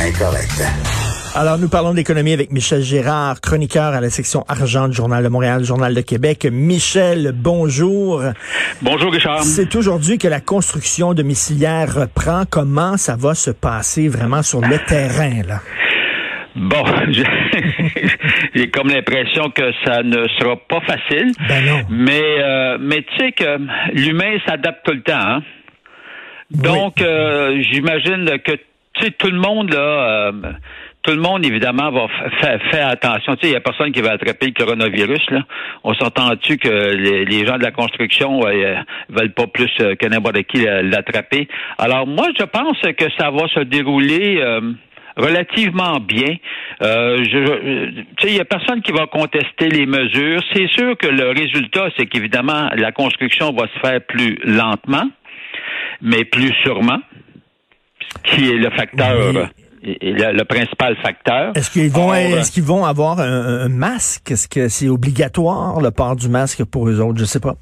incorrect. Alors, nous parlons d'économie avec Michel Gérard, chroniqueur à la section argent du Journal de Montréal, Journal de Québec. Michel, bonjour. Bonjour, Richard. C'est aujourd'hui que la construction domiciliaire reprend. Comment ça va se passer vraiment sur le terrain, là? Bon, j'ai comme l'impression que ça ne sera pas facile. Ben non. Mais, euh, mais tu sais que l'humain s'adapte tout le temps. Hein? Donc, euh, j'imagine que tu sais, tout le monde, là, euh, tout le monde, évidemment, va faire attention. Tu sais, il n'y a personne qui va attraper le coronavirus, là. On s'entend-tu que les, gens de la construction euh, veulent pas plus que n'importe qui l'attraper? Alors, moi, je pense que ça va se dérouler relativement bien. Euh, il n'y a personne qui va contester les mesures. C'est sûr que le résultat, c'est qu'évidemment, la construction va se faire plus lentement, mais plus sûrement, qui est le facteur. Le, principal facteur. Est-ce qu'ils vont, est-ce qu'ils vont avoir un, masque? Est-ce que c'est obligatoire le port du masque pour eux autres? Je sais pas.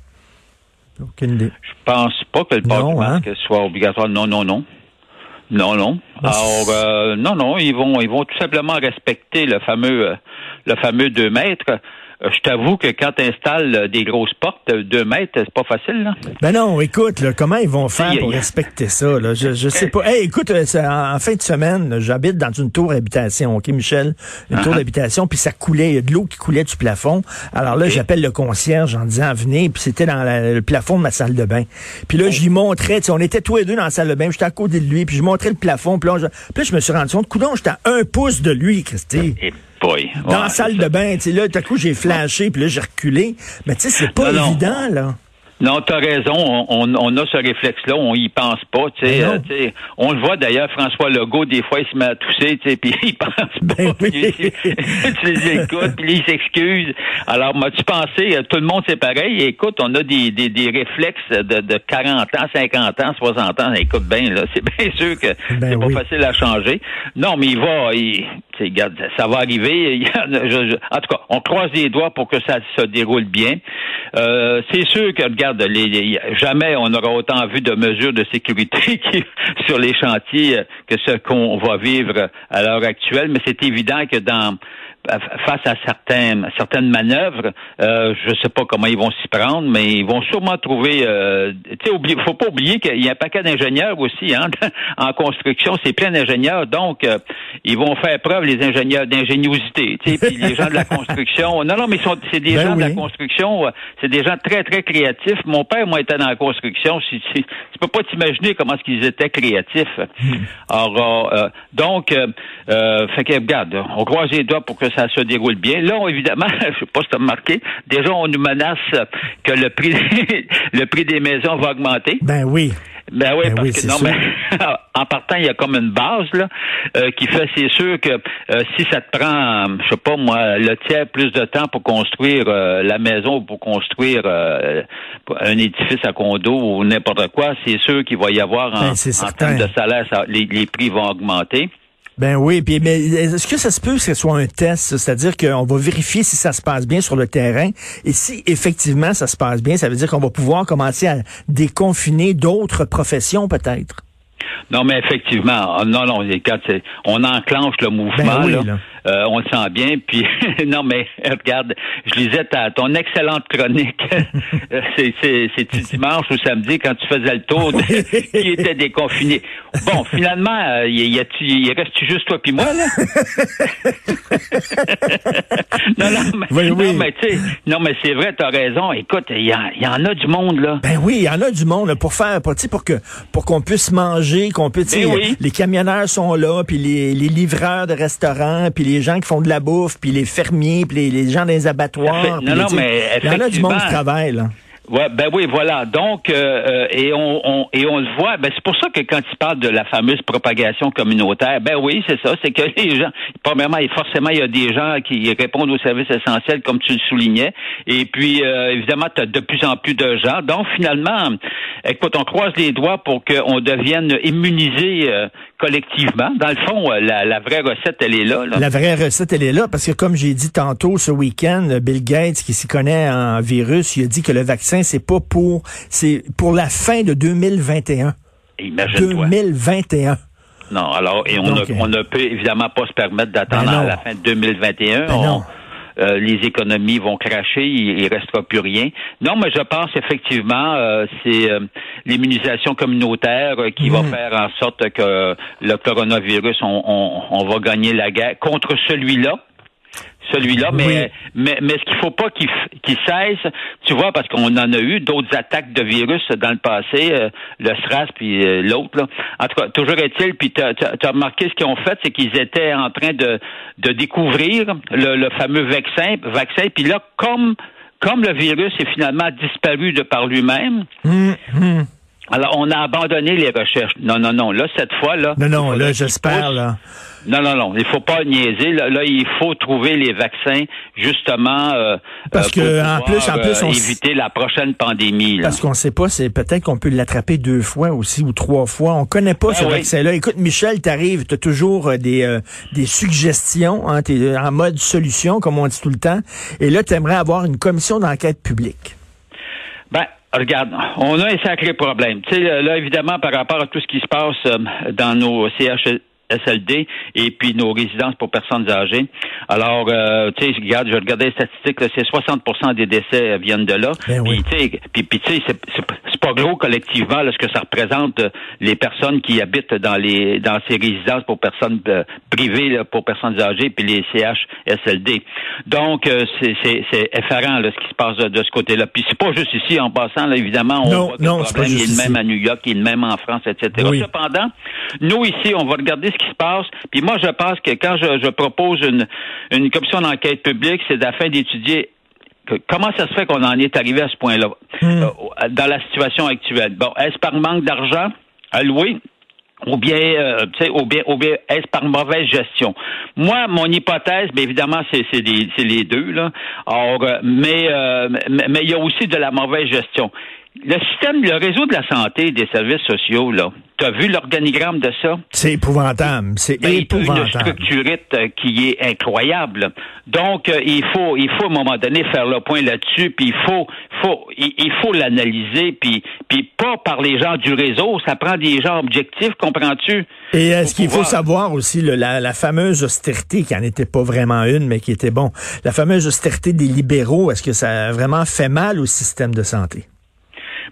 Aucune idée. Je pense pas que le port du hein? masque soit obligatoire. Non, non, non. Non, non. Alors, euh, non, non, ils vont, ils vont tout simplement respecter le fameux, euh, le fameux deux mètres. Euh, je t'avoue que quand tu installes euh, des grosses portes de 2 mètres, c'est pas facile, là. Ben non, écoute, là, comment ils vont faire pour respecter ça? Là? Je, je sais pas. Hey, écoute, euh, en, fin de semaine, j'habite dans une tour d'habitation, OK, Michel? Une tour uh-huh. d'habitation, puis ça coulait, il y a de l'eau qui coulait du plafond. Alors là, j'appelle le concierge en disant, venez, puis c'était dans le plafond de ma salle de bain. Puis là, oh. j'y montrais, on était tous les deux dans la salle de bain, j'étais à côté de lui, puis je montrais le plafond, puis là, je, puis je me suis rendu compte, coudon, j'étais à un pouce de lui, Christy. Dans la salle de bain, tu sais, là, tout à coup, j'ai flashé, puis là, j'ai reculé. Mais tu sais, c'est pas évident, là. Non, tu as raison. On, on, a ce réflexe-là, on y pense pas. Tu sais, ben euh, on le voit d'ailleurs, François Legault, des fois, il se met à tousser, tu sais, puis il pense ben pas. Oui. tu les écoutes, puis il s'excuse. Alors, m'as-tu pensé, euh, tout le monde c'est pareil? Écoute, on a des, des, des réflexes de, de 40 ans, 50 ans, 60 ans. Écoute bien, là, c'est bien sûr que ben c'est pas facile à changer. Non, mais il va, il, ça va arriver. en tout cas, on croise les doigts pour que ça se déroule bien. Euh, c'est sûr que, regarde, jamais on aura autant vu de mesures de sécurité sur les chantiers que ce qu'on va vivre à l'heure actuelle, mais c'est évident que dans face à certaines certaines manœuvres, euh, je sais pas comment ils vont s'y prendre, mais ils vont sûrement trouver. Euh, tu sais, faut pas oublier qu'il y a un paquet d'ingénieurs aussi hein, en construction. C'est plein d'ingénieurs, donc euh, ils vont faire preuve les ingénieurs d'ingéniosité. Tu sais, puis les gens de la construction. Non, non, mais c'est des ben gens de la construction. Euh, c'est des gens très très créatifs. Mon père, moi, était dans la construction. Tu, tu, peux pas t'imaginer comment est-ce qu'ils étaient créatifs. Hmm. Alors, euh, donc, fait que regarde, on croise les doigts pour que ça se déroule bien. Là, évidemment, je sais pas si tu as remarqué, déjà, on nous menace que le prix, le prix des maisons va augmenter. Ben oui. Ben oui, ben parce que non, mais en partant, il y a comme une base là euh, qui fait, c'est sûr que euh, si ça te prend, je sais pas moi, le tiers plus de temps pour construire euh, la maison ou pour construire un édifice à condo ou n'importe quoi, c'est sûr qu'il va y avoir en, ben, termes de salaire, les prix vont augmenter. Ben oui, puis mais est-ce que ça se peut que ce soit un test, c'est-à-dire qu'on va vérifier si ça se passe bien sur le terrain. Et si effectivement ça se passe bien, ça veut dire qu'on va pouvoir commencer à déconfiner d'autres professions peut-être? Non, mais effectivement, ah, non, non, quand on enclenche le mouvement, ben là, euh, on le sent bien. Puis non, mais regarde, je lisais ta, ton excellente chronique. c'est dimanche ou samedi quand tu faisais le tour de, qui était déconfiné? Bon, finalement, euh, il, y a, il reste juste toi puis moi là? non, non, mais, non, mais tu sais, non, mais c'est vrai, t'as raison. Écoute, il y, y, en a du monde là. Ben oui, il y en a du monde pour faire, pour, pour que pour qu'on puisse manger, qu'on puisse, ben les camionneurs sont là, puis les, les livreurs de restaurants, puis les gens qui font de la bouffe, puis les fermiers, puis les, gens dans les abattoirs. Non, non, mais il y en a du monde qui travaille, là. Ben oui, voilà. Donc, euh, euh, et on, on, et on le voit. Ben c'est pour ça que quand il parle de la fameuse propagation communautaire, ben oui, c'est ça. C'est que les gens, premièrement, et forcément, il y a des gens qui répondent aux services essentiels, comme tu le soulignais. Et puis, euh, évidemment, tu as de plus en plus de gens. Donc, finalement, écoute, on croise les doigts pour qu'on devienne immunisé collectivement. Dans le fond, euh, la, vraie recette, elle est là, La vraie recette, elle est là, parce que comme j'ai dit tantôt ce week-end, Bill Gates, qui s'y connaît en virus, il a dit que le vaccin, c'est pas pour, c'est pour la fin de 2021. Imagine 2021. non. Alors, et on, ne, peut évidemment pas se permettre d'attendre ben à la fin de 2021. Ben euh, les économies vont cracher, il, il restera plus rien. Non, mais je pense effectivement euh, c'est euh, l'immunisation communautaire qui va mm. faire en sorte que le coronavirus, on, on va gagner la guerre contre celui-là celui-là, mais, mais, mais ce qu'il faut pas qu'il cesse, tu vois, parce qu'on en a eu d'autres attaques de virus dans le passé, euh, le SRAS puis euh, l'autre. En tout cas, toujours est-il, puis tu as, remarqué ce qu'ils ont fait, c'est qu'ils étaient en train de, de découvrir le, fameux vaccin, vaccin, puis là, comme comme le virus est finalement disparu de par lui-même, hum, hum. Alors on a abandonné les recherches. Non, non, non. Là, cette fois, là. Non, non, là, j'espère, là. Non, non, non. Il faut pas niaiser. Là, il faut trouver les vaccins justement euh, parce euh, que en plus, en plus, on éviter la prochaine pandémie. Parce qu'on sait pas, c'est peut-être qu'on peut l'attraper deux fois aussi ou trois fois. On connaît pas ben ce vaccin-là. Écoute, Michel, t'arrives, t'as toujours euh, des des suggestions. Hein, t'es en mode solution, comme on dit tout le temps. Et là, t'aimerais avoir une commission d'enquête publique. Ben, Regarde, on a un sacré problème. Tu sais, là, évidemment, par rapport à tout ce qui se passe dans nos CH, SLD et puis nos résidences pour personnes âgées. Alors, euh, tu sais, regarde, je regardais les statistiques, c'est 60% des décès viennent de là. Ben puis, tu sais, c'est pas gros collectivement là, ce que ça représente euh, les personnes qui habitent dans les dans ces résidences pour personnes euh, privées pour personnes âgées puis les CHSLD. Donc, euh, c'est effarant là, ce qui se passe de, ce côté-là. Puis c'est pas juste ici, en passant, là, évidemment, on voit que le problème est le même à New York, il est le même en France, etc. Cependant, nous ici, on va regarder ce qui se passe. Puis moi, je pense que quand je, propose une, une commission d'enquête publique, c'est afin d'étudier comment ça se fait qu'on en est arrivé à ce point-là hmm. euh, dans la situation actuelle? Bon, est-ce par manque d'argent alloué? ou bien, euh, ou bien, ou bien est-ce par mauvaise gestion? Moi, mon hypothèse, bien évidemment, c'est les, les deux là. Or, euh, mais mais il y a aussi de la mauvaise gestion. Le système, le réseau de la santé des services sociaux, là, tu as vu l'organigramme de ça? C'est épouvantable. C'est ben, épouvantable. Une structurite euh, qui est incroyable. Donc, euh, il faut, il faut à un moment donné faire le point là-dessus, puis il faut, faut, il, faut l'analyser, puis, puis pas par les gens du réseau. Ça prend des gens objectifs, comprends-tu? Et est-ce qu'il faut savoir aussi la, la, fameuse austérité, qui n'en était pas vraiment une, mais qui était bon, la fameuse austérité des libéraux, est-ce que ça a vraiment fait mal au système de santé?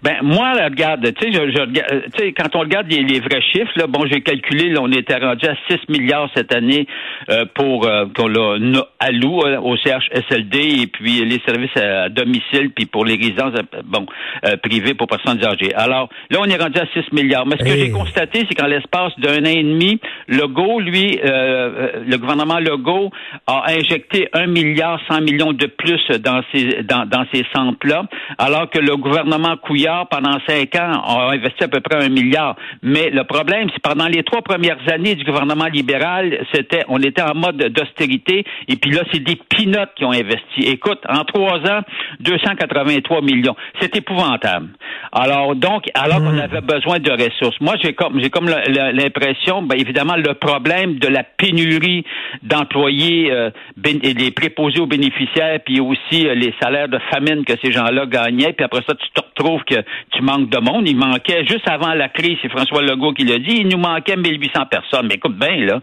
Ben moi, regarde, tu sais, je, je, euh, tu sais, quand on regarde les, les, vrais chiffres, là, bon, j'ai calculé, là, on était rendu à 6 milliards cette année euh, pour euh, qu'on loup euh, au CHSLD et puis les services à, domicile, puis pour les résidences, bon, privées pour personnes âgées. Alors là, on est rendu à 6 milliards. Mais ce que j'ai constaté, c'est qu'en l'espace d'un an et demi, Legault, lui, le gouvernement Legault a injecté un milliard 100 millions de plus dans ces dans, dans ces centres-là, alors que le gouvernement Couillard pendant cinq ans, on a investi à peu près un milliard. Mais le problème, c'est pendant les trois premières années du gouvernement libéral, c'était, on était en mode d'austérité, et puis là, c'est des pinottes qui ont investi. Écoute, en trois ans, 283 millions. C'est épouvantable. Alors, donc, alors qu'on hmm. avait besoin de ressources. Moi, j'ai comme, j'ai comme l'impression, ben, évidemment, le problème de la pénurie d'employés, euh, les préposés aux bénéficiaires, puis aussi euh, les salaires de famine que ces gens-là gagnaient, puis après ça, tu te retrouves que tu manques de monde. Il manquait, juste avant la crise, c'est François Legault qui l'a dit, il nous manquait 1800 personnes. Mais écoute bien, là.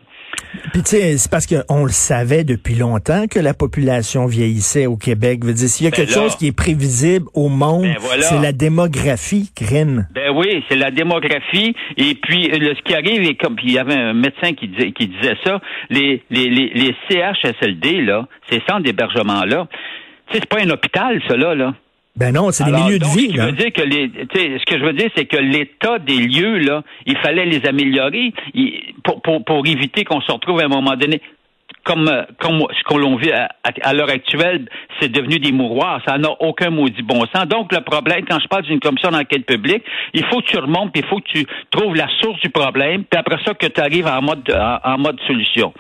Puis tu sais, c'est parce qu'on le savait depuis longtemps que la population vieillissait au Québec. Veut dire, s'il y a ben quelque chose qui est prévisible au monde, ben c'est la démographie, crime. Ben oui, c'est la démographie. Et puis, ce qui arrive, et comme il y avait un médecin qui disait, qui disait ça, les, les, les, les CHSLD, là, ces centres d'hébergement-là, c'est pas un hôpital, ça, là. Ben non, c'est des milieux de vie. dire que les, ce que je veux dire, c'est que l'état des lieux là, il fallait les améliorer pour, pour, pour éviter qu'on se retrouve à un moment donné comme, euh, comme ce qu'on l'on vit à, l'heure actuelle, c'est devenu des mouroirs. Ça n'a aucun maudit bon sens. Donc, le problème, quand je parle d'une commission d'enquête publique, il faut que tu remontes, puis il faut que tu trouves la source du problème, puis après ça, que tu arrives en mode, en, mode solution.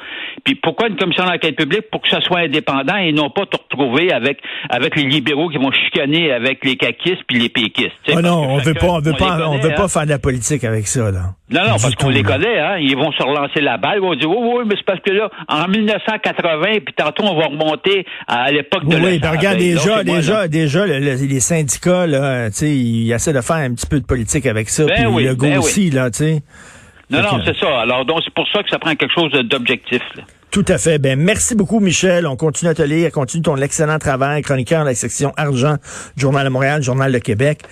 Puis pourquoi une commission d'enquête publique? Pour que ça soit indépendant et non pas te retrouver avec, avec les libéraux qui vont chicaner avec les caquistes puis les péquistes. Oh non, on veut pas, on veut pas, on veut pas hein. faire de la politique avec ça, là. Non, non, parce qu'on les connaît, hein. Ils vont se relancer la balle, ils vont dire, oui, oui, mais c'est parce que là, en 1980, puis tantôt, on va remonter à l'époque de Oui, ben regarde, déjà, déjà, déjà, les syndicats, là, tu sais, ils essaient de faire un petit peu de politique avec ça, ben puis le ben aussi, là, tu sais. Non, non, c'est ça. Alors, donc, c'est pour ça que ça prend quelque chose d'objectif. Tout à fait. Ben, merci beaucoup, Michel. On continue à te lire. Continue ton excellent travail, chroniqueur de la section Argent, Journal de Montréal, Journal de Québec.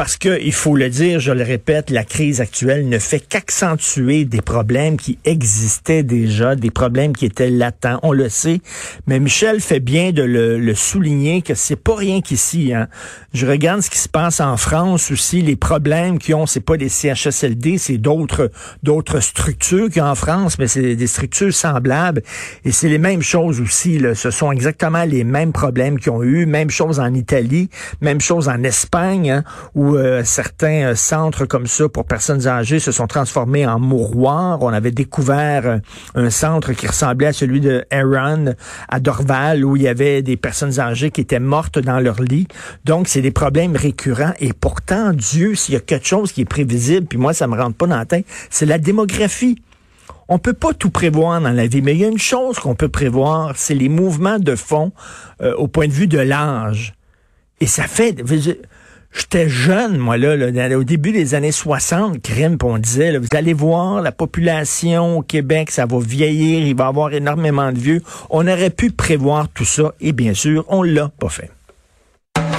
Parce que, il faut le dire, je le répète, la crise actuelle ne fait qu'accentuer des problèmes qui existaient déjà, des problèmes qui étaient latents. On le sait. Mais Michel fait bien de le, souligner que c'est pas rien qu'ici. Hein. Je regarde ce qui se passe en France aussi. Les problèmes qu'ils ont, c'est pas des CHSLD, c'est d'autres, d'autres structures qu'il y a en France, mais c'est des structures semblables. Et c'est les mêmes choses aussi. Là. Ce sont exactement les mêmes problèmes qu'ils ont eu. Même chose en Italie, même chose en Espagne, hein, euh, certains euh, centres comme ça pour personnes âgées se sont transformés en mouroirs. On avait découvert euh, un centre qui ressemblait à celui de Aaron à Dorval, où il y avait des personnes âgées qui étaient mortes dans leur lit. Donc, c'est des problèmes récurrents. Et pourtant, Dieu, s'il y a quelque chose qui est prévisible, puis moi, ça me rentre pas dans la tête, c'est la démographie. On peut pas tout prévoir dans la vie, mais il y a une chose qu'on peut prévoir, c'est les mouvements de fond au point de vue de l'âge. Et ça fait... J'étais jeune, moi, là, au début des années 60, crime, on disait, vous allez voir, la population au Québec, ça va vieillir, il va y avoir énormément de vieux. On aurait pu prévoir tout ça, et bien sûr, on l'a pas fait.